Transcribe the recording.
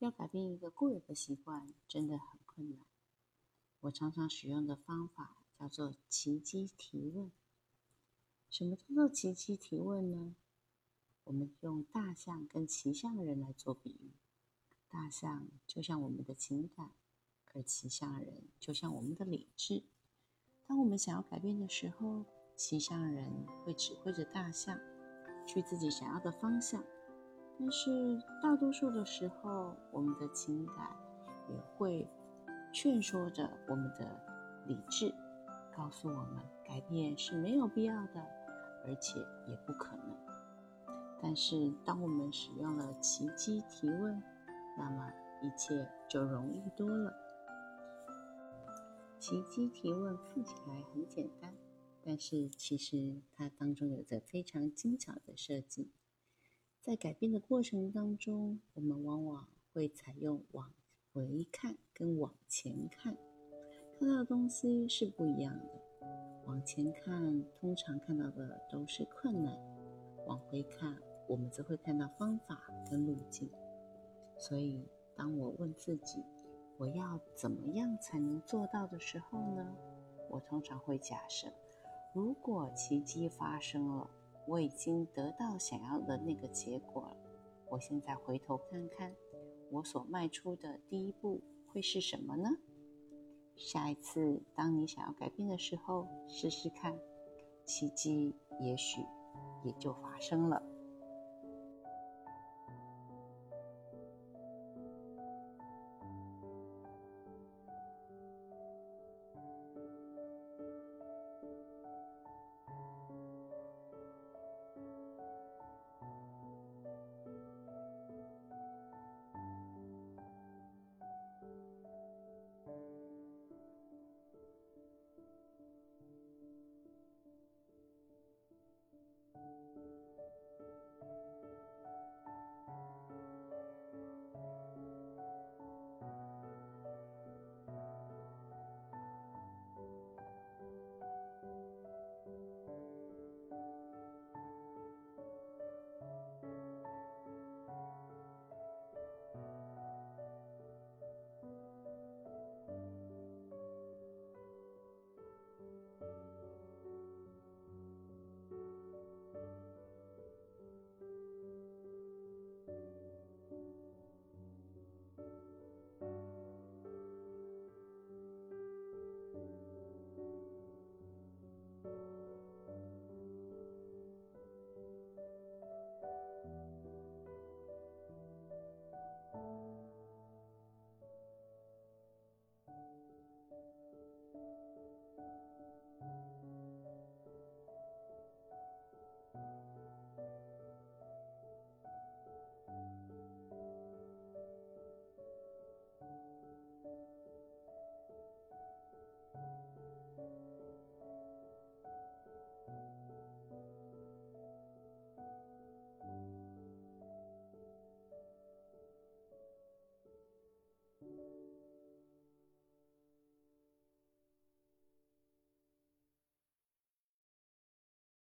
要改变一个固有的习惯，真的很困难。我常常使用的方法叫做奇迹提问。什么叫做奇迹提问呢？我们用大象跟骑象人来做比喻。大象就像我们的情感，而骑象人就像我们的理智。当我们想要改变的时候，骑象人会指挥着大象去自己想要的方向，但是大多数的时候，我们的情感也会劝说着我们的理智，告诉我们改变是没有必要的，而且也不可能。但是当我们使用了奇迹提问，那么一切就容易多了。奇迹提问看起来很简单，但是其实它当中有着非常精巧的设计。在改变的过程当中，我们往往会采用往回看跟往前看，看到的东西是不一样的。往前看，通常看到的都是困难；往回看，我们则会看到方法跟路径。所以，当我问自己，我要怎么样才能做到的时候呢？我通常会假设，如果奇迹发生了，我已经得到想要的那个结果了。我现在回头看看，我所迈出的第一步会是什么呢？下一次当你想要改变的时候，试试看，奇迹也许也就发生了。